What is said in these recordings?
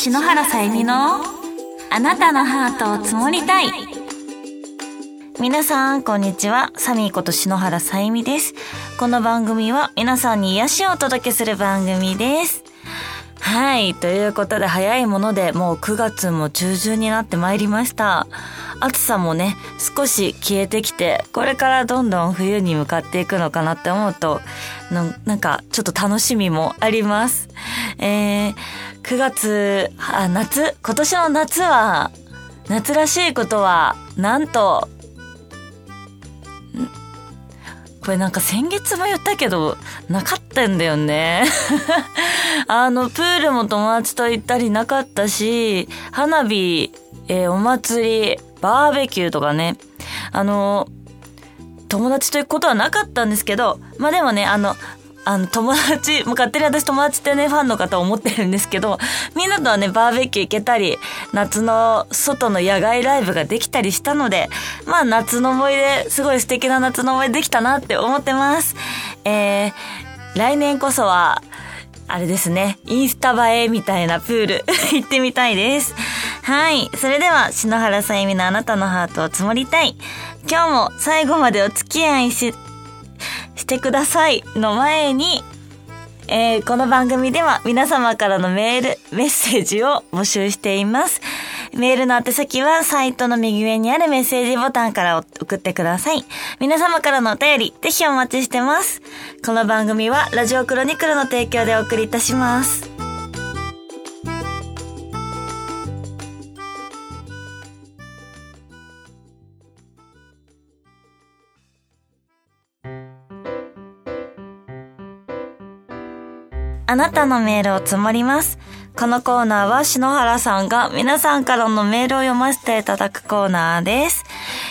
篠原さゆみのあなたのハートを積もりたい皆さん、こんにちは。サミーこと篠原さゆみです。この番組は皆さんに癒しをお届けする番組です。はい。ということで、早いものでもう9月も中旬になってまいりました。暑さもね、少し消えてきて、これからどんどん冬に向かっていくのかなって思うと、のなんかちょっと楽しみもあります。えー、9月、あ、夏、今年の夏は、夏らしいことは、なんと、これなんか先月も言ったけど、なかったんだよね。あの、プールも友達と行ったりなかったし、花火、えーお祭り、バーベキューとかね。あの、友達と行くことはなかったんですけど、まあでもね、あの、あの、友達、もう勝手に私友達ってね、ファンの方思ってるんですけど、みんなとはね、バーベキュー行けたり、夏の外の野外ライブができたりしたので、まあ夏の思い出、すごい素敵な夏の思い出できたなって思ってます。えー、来年こそは、あれですね、インスタ映えみたいなプール 行ってみたいです。はい。それでは、篠原さゆみのあなたのハートを積もりたい。今日も最後までお付き合いし、してくださいの前に、えーこの番組では皆様からのメール、メッセージを募集しています。メールの宛先はサイトの右上にあるメッセージボタンから送ってください。皆様からのお便り、ぜひお待ちしてます。この番組はラジオクロニクルの提供でお送りいたします。あなたのメールを積もります。このコーナーは篠原さんが皆さんからのメールを読ませていただくコーナーです。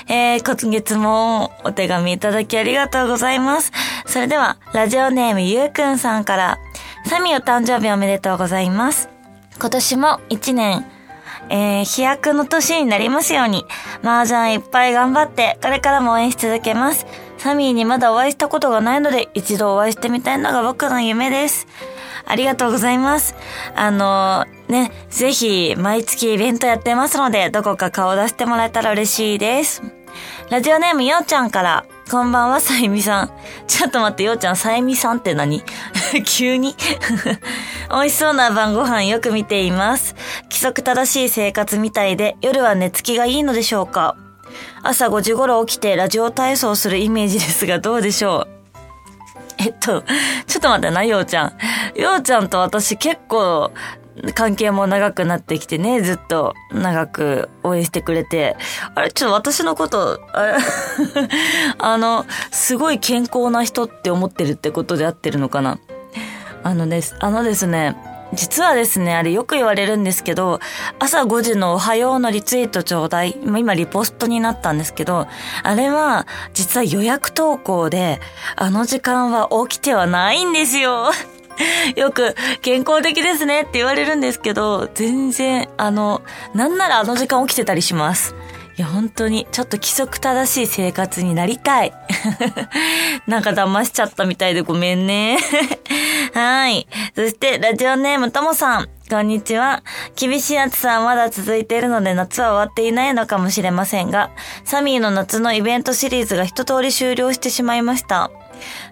えー、今月もお手紙いただきありがとうございます。それでは、ラジオネームゆうくんさんから、サミお誕生日おめでとうございます。今年も一年、えー、飛躍の年になりますように、麻雀いっぱい頑張って、これからも応援し続けます。サミーにまだお会いしたことがないので、一度お会いしてみたいのが僕の夢です。ありがとうございます。あのね、ぜひ、毎月イベントやってますので、どこか顔出してもらえたら嬉しいです。ラジオネームようちゃんから、こんばんは、さゆみさん。ちょっと待って、ようちゃん、さゆみさんって何？急に？美味しそうな晩ご飯よく見ています。規則正しい生活みたいで、夜は寝つきがいいのでしょうか？朝5時頃起きてラジオ体操するイメージですがどうでしょう？えっと、ちょっと待ってな、ようちゃん。ようちゃんと私結構、関係も長くなってきてね、ずっと長く応援してくれて。あれ、ちょっと私のこと、あ あの、すごい健康な人って思ってるってことで合ってるのかなあのです、あのですね、実はですね、あれよく言われるんですけど、朝5時のおはようのリツイートちょうだい。今リポストになったんですけど、あれは実は予約投稿で、あの時間は起きてはないんですよ。よく健康的ですねって言われるんですけど、全然、あの、なんならあの時間起きてたりします。いや、本当に、ちょっと規則正しい生活になりたい。なんか騙しちゃったみたいでごめんね。はい。そして、ラジオネームともさん。こんにちは。厳しい暑さはまだ続いているので夏は終わっていないのかもしれませんが、サミーの夏のイベントシリーズが一通り終了してしまいました。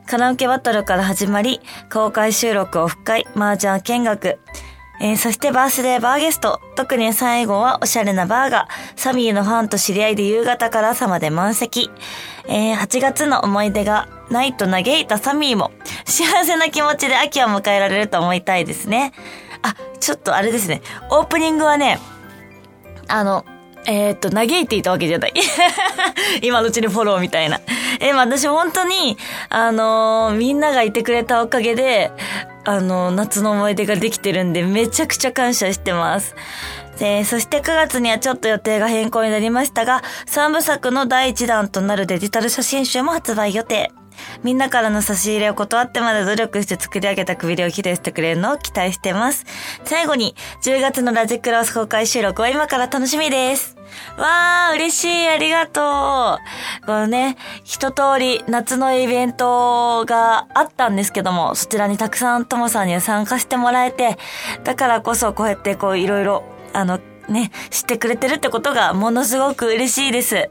カラオケバトルから始まり、公開収録オフ会、麻雀見学、えーそしてバースデーバーゲスト。特に最後はおしゃれなバーが、サミーのファンと知り合いで夕方から朝まで満席。えー8月の思い出がないと嘆いたサミーも、幸せな気持ちで秋を迎えられると思いたいですね。あ、ちょっとあれですね。オープニングはね、あの、えっと、嘆いていたわけじゃない。今のうちにフォローみたいな。え、私本当に、あのーみんながいてくれたおかげで、あのー夏の思い出ができてるんで、めちゃくちゃ感謝してます。えーそして9月にはちょっと予定が変更になりましたが、3部作の第1弾となるデジタル写真集も発売予定。みんなからの差し入れを断ってまで努力して作り上げたくびれを披露してくれるのを期待してます。最後に、10月のラジクロス公開収録は今から楽しみです。わー、嬉しい、ありがとう。このね、一通り夏のイベントがあったんですけども、そちらにたくさんともさんには参加してもらえて、だからこそこうやってこういろいろ、あの、ね、知ってくれてるってことがものすごく嬉しいです。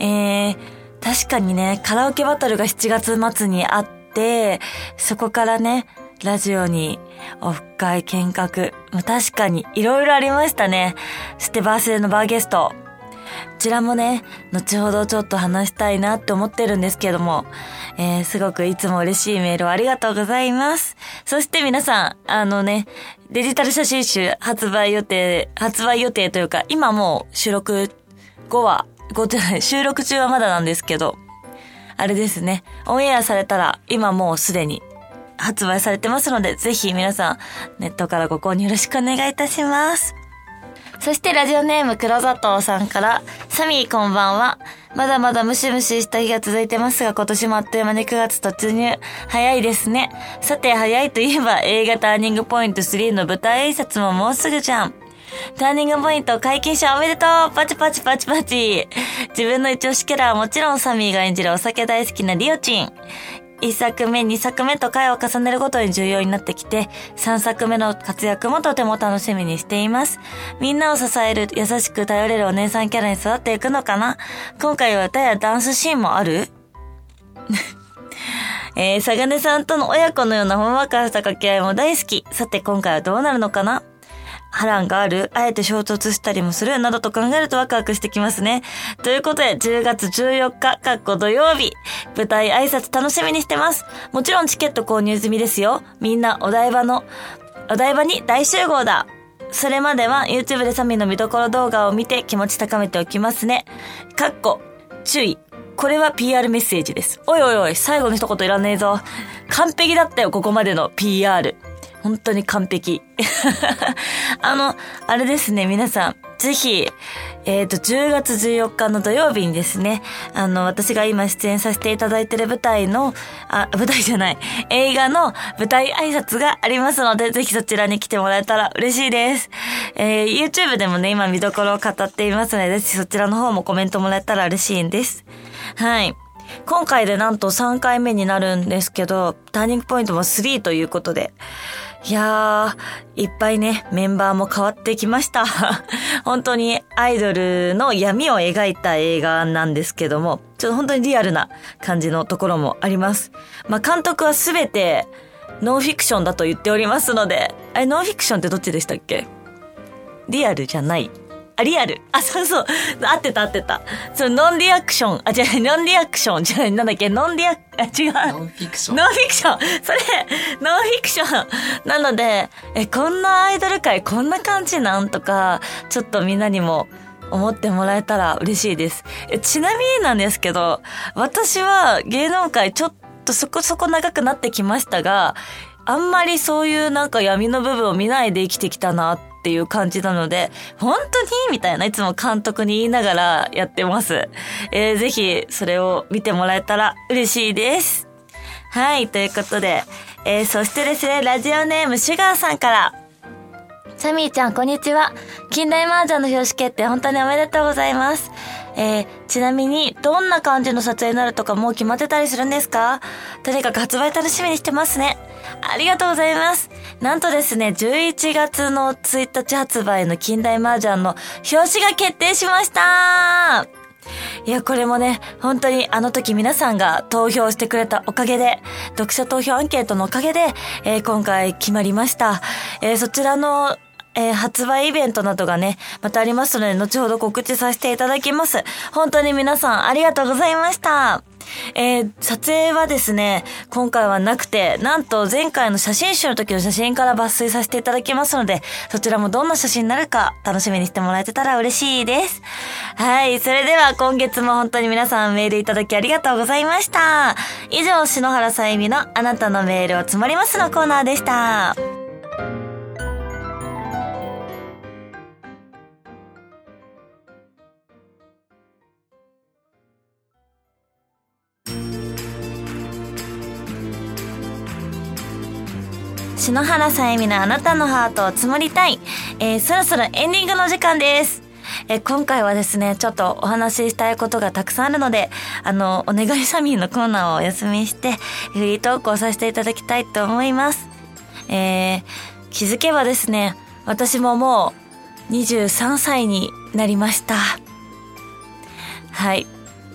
えー、確かにね、カラオケバトルが7月末にあって、そこからね、ラジオに、オフ会、見学、確かにいろいろありましたね。ステバースでのバーゲスト。こちらもね、後ほどちょっと話したいなって思ってるんですけども、えー、すごくいつも嬉しいメールをありがとうございます。そして皆さん、あのね、デジタル写真集発売予定、発売予定というか、今もう収録後は、後じゃない、収録中はまだなんですけど、あれですね、オンエアされたら今もうすでに発売されてますので、ぜひ皆さんネットからご購入よろしくお願いいたします。そしてラジオネーム黒砂糖さんから、サミーこんばんは。まだまだムシムシした日が続いてますが、今年もあっという間に9月突入。早いですね。さて、早いといえば映画ターニングポイント3の舞台挨拶ももうすぐじゃん。ターニングポイント解禁者おめでとうパチパチパチパチ自分の一押しキャラはもちろんサミーが演じるお酒大好きなリオチン。一作目、二作目と回を重ねるごとに重要になってきて、三作目の活躍もとても楽しみにしています。みんなを支える優しく頼れるお姉さんキャラに育っていくのかな？今回は歌やダンスシーンもある？えー、サガネさんとの親子のようなほんわかした掛け合いも大好き。さて今回はどうなるのかな？波乱があるあえて衝突したりもするなどと考えるとワクワクしてきますね。ということで、10月14日、かっこ土曜日、舞台挨拶楽しみにしてます。もちろんチケット購入済みですよ。みんなお台場の、お台場に大集合だ。それまでは YouTube でサミの見どころ動画を見て気持ち高めておきますね。かっこ、注意。これは PR メッセージです。おいおいおい、最後の一言いらねえぞ。完璧だったよ、ここまでの PR。本当に完璧。あの、あれですね、皆さん。ぜひ、えっ、と、10月14日の土曜日にですね、あの、私が今出演させていただいている舞台の、あ、舞台じゃない、映画の舞台挨拶がありますので、ぜひそちらに来てもらえたら嬉しいです。えー、YouTube でもね、今見どころを語っていますので、ぜひそちらの方もコメントもらえたら嬉しいんです。はい。今回でなんと3回目になるんですけど、ターニングポイントも3ということで、いやー、いっぱいね、メンバーも変わってきました。本当にアイドルの闇を描いた映画なんですけども、ちょっと本当にリアルな感じのところもあります。まあ、監督はすべてノンフィクションだと言っておりますので、あれ、ノンフィクションってどっちでしたっけ？リアルじゃない。あ、リアル。あ、そうそう。合ってた合ってた。そう、ノンリアクション。あ、違う、ノンリアクション。違う、なんだっけ、ノンリア、あ、違う。ノンフィクション。ノンフィクションそれ、ノンフィクションなので、え、こんなアイドル界こんな感じなんとか、ちょっとみんなにも思ってもらえたら嬉しいです。えちなみになんですけど、私は芸能界ちょっとそこそこ長くなってきましたが、あんまりそういうなんか闇の部分を見ないで生きてきたなっていう感じなので、本当にみたいな、いつも監督に言いながらやってます。えー、ぜひ、それを見てもらえたら嬉しいです。はい、ということで、えー、そしてですね、ラジオネームシュガーさんから、サミーちゃん、こんにちは。近代麻雀の表紙決定、本当におめでとうございます。えー、ちなみに、どんな感じの撮影になるとかもう決まってたりするんですか？とにかく発売楽しみにしてますね。ありがとうございます。なんとですね、11月の1日発売の近代麻雀の表紙が決定しましたいや、これもね、本当にあの時皆さんが投票してくれたおかげで、読者投票アンケートのおかげで、えー今回決まりました。えーそちらの、えー発売イベントなどがね、またありますので、後ほど告知させていただきます。本当に皆さんありがとうございました。えー撮影はですね、今回はなくて、なんと前回の写真集の時の写真から抜粋させていただきますので、そちらもどんな写真になるか楽しみにしてもらえてたら嬉しいです。はい、それでは今月も本当に皆さんメールいただきありがとうございました。以上、篠原さゆみのあなたのメールを積もりますのコーナーでした。篠原さゆみのあなたのハートを積もりたい。えー、そろそろエンディングの時間です。えー、今回はですね、ちょっとお話ししたいことがたくさんあるので、あの、お願いサミーのコーナーをお休みして、フリートークをさせていただきたいと思います。えー、気づけばですね、私ももう23歳になりました。はい。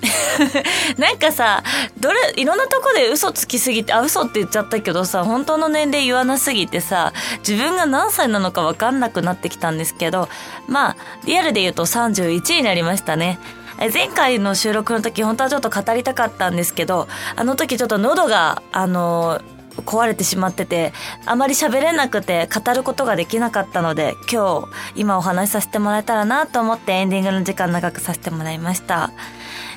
なんかさ、どれ、いろんなとこで嘘つきすぎて、あ、嘘って言っちゃったけどさ、本当の年齢言わなすぎてさ、自分が何歳なのかわかんなくなってきたんですけど、まあ、リアルで言うと31になりましたね。前回の収録の時本当はちょっと語りたかったんですけど、あの時ちょっと喉が、あの壊れてしまってて、あまり喋れなくて語ることができなかったので、今日、今お話しさせてもらえたらなと思ってエンディングの時間長くさせてもらいました。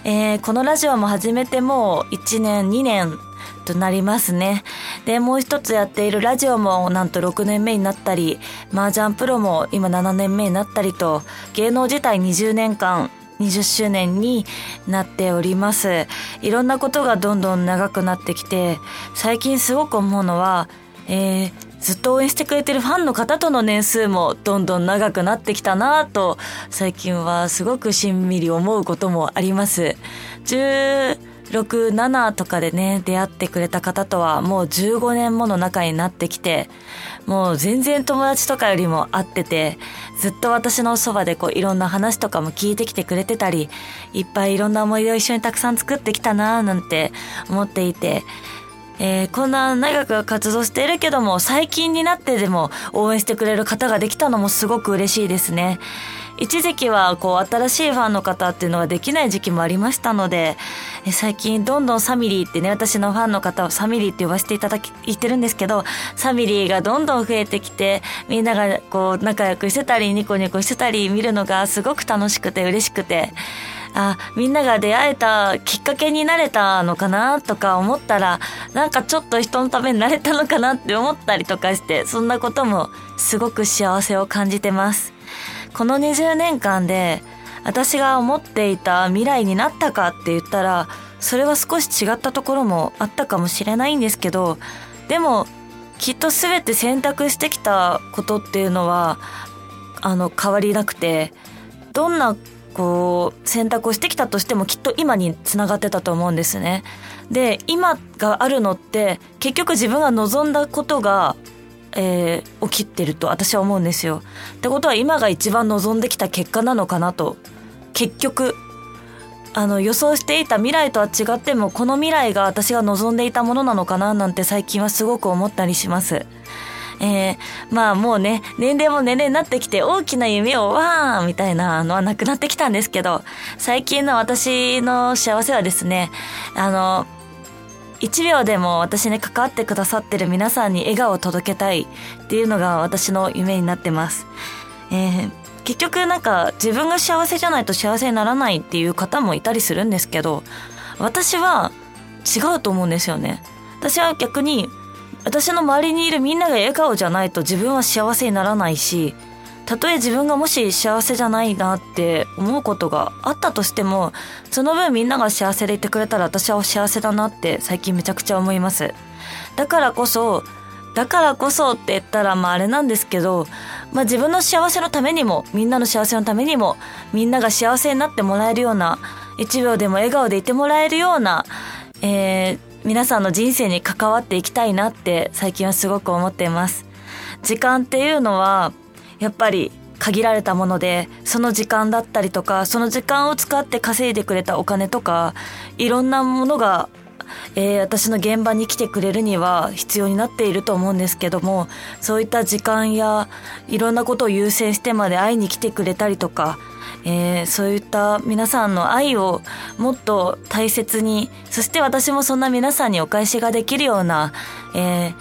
えー、このラジオも始めてもう1年、2年となりますね。で、もう一つやっているラジオもなんと6年目になったり、麻雀プロも今7年目になったりと、芸能自体20年間20周年になっております。いろんなことがどんどん長くなってきて、最近すごく思うのは、えー、ずっと応援してくれてるファンの方との年数もどんどん長くなってきたなぁと、最近はすごくしんみり思うこともあります。16、7とかでね、出会ってくれた方とはもう15年もの仲になってきて、もう全然友達とかよりも会ってて、ずっと私のそばでこういろんな話とかも聞いてきてくれてたり、いっぱいいろんな思い出を一緒にたくさん作ってきたなーなんて思っていて、えー、こんな長く活動しているけども、最近になってでも応援してくれる方ができたのもすごく嬉しいですね。一時期はこう新しいファンの方っていうのができない時期もありましたので、え最近どんどんサミリーってね、私のファンの方をサミリーって呼ばせていただき、言ってるんですけど、サミリーがどんどん増えてきて、みんながこう仲良くしてたり、ニコニコしてたり見るのがすごく楽しくて嬉しくて、あ、みんなが出会えたきっかけになれたのかなとか思ったら、なんかちょっと人のためになれたのかなって思ったりとかして、そんなこともすごく幸せを感じてます。この20年間で私が思っていた未来になったかって言ったらそれは少し違ったところもあったかもしれないんですけどでもきっと全て選択してきたことっていうのはあの変わりなくてどんなこう選択をしてきたとしてもきっと今につながってたと思うんですね。で今があるのって結局自分が望んだことがえー、起きてると私は思うんですよ。ってことは今が一番望んできた結果なのかなと。結局、あの予想していた未来とは違ってもこの未来が私が望んでいたものなのかななんて最近はすごく思ったりします。えー、まあもうね、年齢も年齢になってきて大きな夢をわーみたいなのはなくなってきたんですけど、最近の私の幸せはですね、あの、1秒でも私に関わってくださってる皆さんに笑顔を届けたいっていうのが私の夢になってます。えー、結局なんか自分が幸せじゃないと幸せにならないっていう方もいたりするんですけど、私は違うと思うんですよね。私は逆に私の周りにいるみんなが笑顔じゃないと自分は幸せにならないし、たとえ自分がもし幸せじゃないなって思うことがあったとしても、その分みんなが幸せでいてくれたら私は幸せだなって最近めちゃくちゃ思います。だからこそ、だからこそって言ったらまああれなんですけど、まあ自分の幸せのためにも、みんなの幸せのためにも、みんなが幸せになってもらえるような、一秒でも笑顔でいてもらえるような、えー、皆さんの人生に関わっていきたいなって最近はすごく思っています。時間っていうのは、やっぱり限られたものでその時間だったりとかその時間を使って稼いでくれたお金とかいろんなものが、えー、私の現場に来てくれるには必要になっていると思うんですけどもそういった時間やいろんなことを優先してまで会いに来てくれたりとかえー、そういった皆さんの愛をもっと大切にそして私もそんな皆さんにお返しができるような、えー、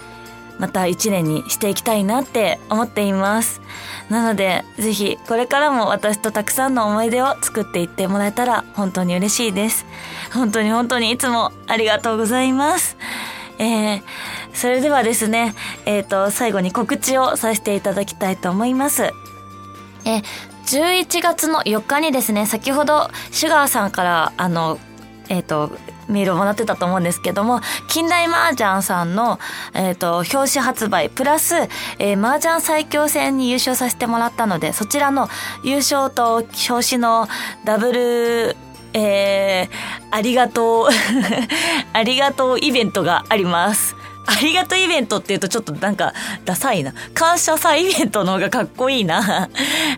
また一年にしていきたいなって思っています。なので、ぜひこれからも私とたくさんの思い出を作っていってもらえたら本当に嬉しいです。本当に本当にいつもありがとうございます。えー、それではですね、えっ、ー、と、最後に告知をさせていただきたいと思います。え、11月の4日にですね、先ほどシュガーさんから、あの、えっ、と、メールをもらってたと思うんですけども、近代麻雀さんの、えっ、と、表紙発売、プラス、えー、麻雀最強戦に優勝させてもらったので、そちらの優勝と表紙のダブル、えー、ありがとう ありがとうイベントがあります。ありがとうイベントって言うとちょっとなんかダサいな。感謝祭イベントの方がかっこいいな。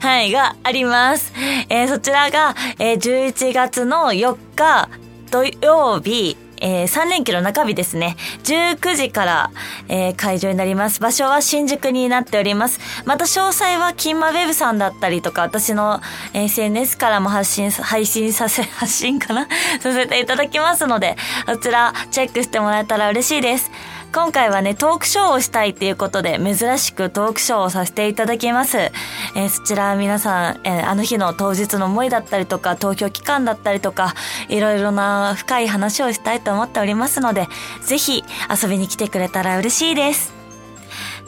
はい、があります。えー、そちらが、えー、11月の4日土曜日、えー、3連休の中日ですね。19時から、えー、会場になります。場所は新宿になっております。また詳細は金馬ウェブさんだったりとか、私の SNS からも発信、配信させ、発信かな？させていただきますので、そちらチェックしてもらえたら嬉しいです。今回はね、トークショーをしたいっていうことで、珍しくトークショーをさせていただきます。えー、そちら皆さん、えー、あの日の当日の思いだったりとか、投票期間だったりとか、いろいろな深い話をしたいと思っておりますので、ぜひ遊びに来てくれたら嬉しいです。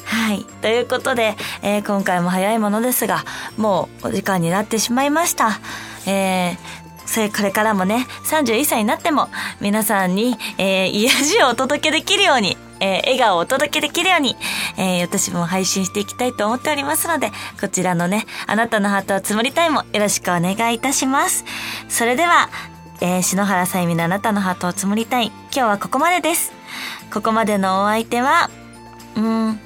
はい。ということで、えー、今回も早いものですが、もうお時間になってしまいました。えー、それこれからもね、31歳になっても、皆さんに、えー、癒しをお届けできるように、えー、笑顔をお届けできるように、えー、私も配信していきたいと思っておりますので、こちらのね、あなたのハートを積もりたいもよろしくお願いいたします。それでは、えー、篠原さゆみのあなたのハートを積もりたい。今日はここまでです。ここまでのお相手は、うん、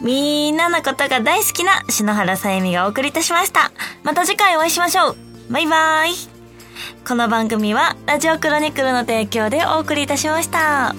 みんなのことが大好きな篠原さゆみがお送りいたしました。また次回お会いしましょう。バイバーイ。この番組はラジオクロニクルの提供でお送りいたしました。